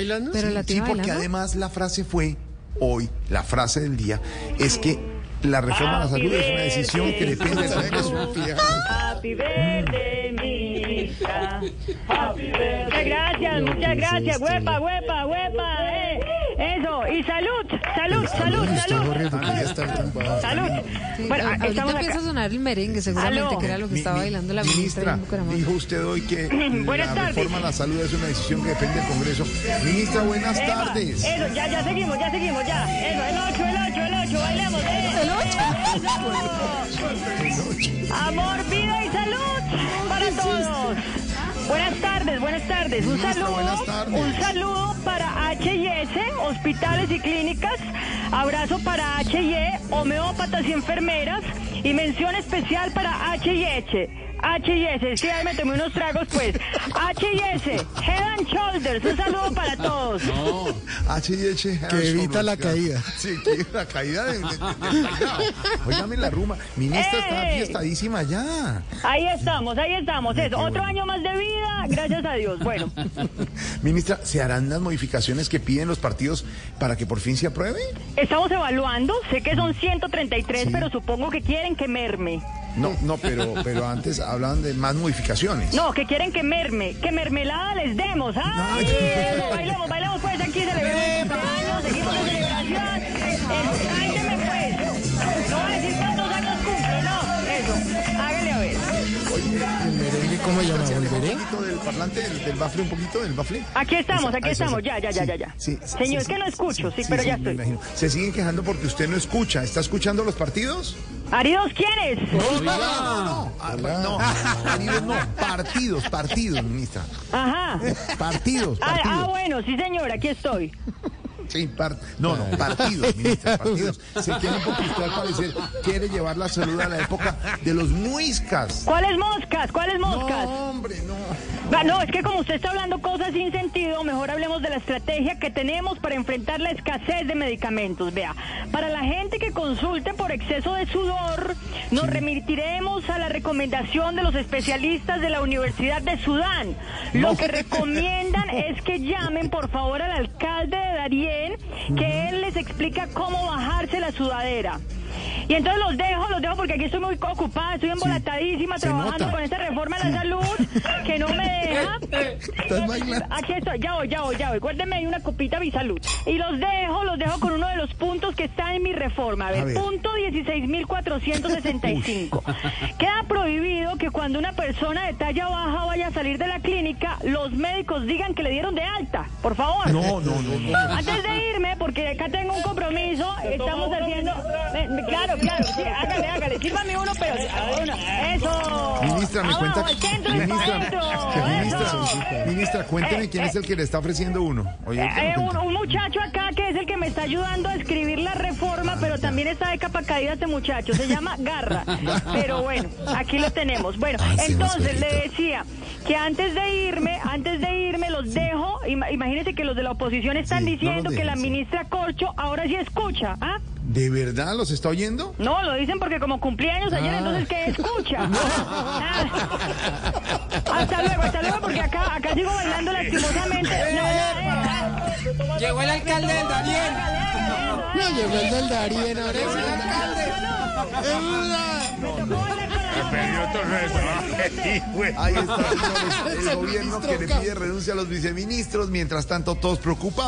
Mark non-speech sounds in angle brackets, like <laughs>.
bailando? Pero la Sí, tiene porque bailando. además la frase fue hoy, la frase del día, es que la reforma a la salud es una decisión que depende Misa. Happy birthday. Muchas gracias, muchas gracias. Huepa, huepa, huepa. Eh. Eso. Y salud, salud, salud, salud. ya está tumbado. Salud. Sí, Bueno, a- estamos acá. empieza a sonar el merengue, seguramente, Aló. que era lo que Mi- estaba mi- bailando la ministra, ministra, en Bucaramanga. dijo usted hoy que <clears throat> Buenas la tardes. reforma a la salud es una decisión que depende del Congreso. Ministra, buenas Eva, tardes. Eso, ya, ya seguimos, ya seguimos, ya. Eso, el 8, el 8, el 8, bailemos. ¿El 8? Amor, vida y salud para todos. Buenas tardes, buenas tardes. Un Ministra, saludo, buenas tardes. un saludo hospitales y clínicas. Abrazo para H&E, homeópatas y enfermeras. Y mención especial para H&S. H&S, que ya me tomé unos tragos, pues. <laughs> H&S, Head and Shoulders. Un saludo para todos. H&H. Que evita la caída. Sí, que evita la caída de, de- de- Óigame la rumba. Ministra está fiestadísima ya. Ahí estamos, ahí estamos. Eso, otro año más de vida, gracias a Dios. Bueno, <laughs> Ministra, ¿se harán las modificaciones que piden los partidos para que por fin se apruebe? estamos evaluando. Sé que son 133, pero supongo que quieren que merme. No, no, pero, pero antes hablaban de más modificaciones. No, que quieren que merme. Que mermelada les demos. ¡Ay! eso, bailemos, bailemos cómo llama? ¿Se aleja un ¿Volveré? poquito del parlante, del, del bafle, un poquito del bafle? Aquí estamos, aquí estamos. Ya, ya, ya, Sí, ya, ya. sí, sí, Señor, sí, es que no sí, escucho, sí, pero ya me estoy. imagino. ¿Se siguen quejando porque usted no escucha? ¿Está escuchando los partidos? ¿Aridos quiénes? No, no, no. Ah, no, <laughs> partidos no, partidos, partidos, ministra. Ajá. Partidos, Ah, ah, partidos. bueno, sí señor, aquí estoy. Sí, par- no, no, partidos, ministra, partidos. Se quiere porque usted al parecer quiere llevar la salud a la época de los muiscas. ¿Cuáles moscas? ¿Cuáles moscas? No, hombre, no. No, es que como usted está hablando cosas sin sentido, mejor hablemos de la estrategia que tenemos para enfrentar la escasez de medicamentos. Vea, para la gente que consulte por exceso de sudor, nos remitiremos a la recomendación de los especialistas de la Universidad de Sudán. Lo que recomiendan <laughs> es que llamen por favor al alcalde de Que él les explica cómo bajarse la sudadera. Y entonces los dejo, los dejo porque aquí estoy muy ocupada, estoy embolatadísima trabajando nota. con esta reforma de la salud que no me <laughs> deja. Aquí estoy, ya voy, ya voy, ya voy. Guárdeme ahí una copita de mi salud. Y los dejo, los dejo con uno de los puntos que está en mi reforma. A ver, A ver. punto 16.465. Prohibido que cuando una persona de talla baja vaya a salir de la clínica, los médicos digan que le dieron de alta. Por favor. No, no, no, no. Antes de irme, porque acá tengo un compromiso, estamos haciendo... Eh, Claro, claro, sí, hágale, hágale. Sírvame uno, pero... uno. Eso. Ministra, me Abajo, cuenta. al centro Ministra, <laughs> ministra, Eso. ministra, cuénteme Eh, quién es el que le está ofreciendo uno. Oye, Eh, ¿qué me un, un muchacho acá que es el que me está ayudando a escribir la reforma, pero también está de capa caída este muchacho. Se llama Garra. <laughs> Pero bueno, aquí lo tenemos. Bueno, Ah, sí, entonces le decía que antes de irme, antes de irme los dejo. Ima- Imagínense que los de la oposición están Sí, no diciendo que la ministra Corcho ahora sí escucha. ¿Ah? ¿De verdad los está oyendo? No, lo dicen porque como cumpleaños ayer, entonces ¿qué escucha? <laughs> Ah. Hasta luego, hasta luego, porque acá, acá sigo bailando lastimosamente. <laughs> No, no, no. Llegó el alcalde del Darién. No, llegó el del Darien, ahora <laughs> Ahí está, señores, el gobierno que le pide renuncia a los viceministros, mientras tanto todos preocupados.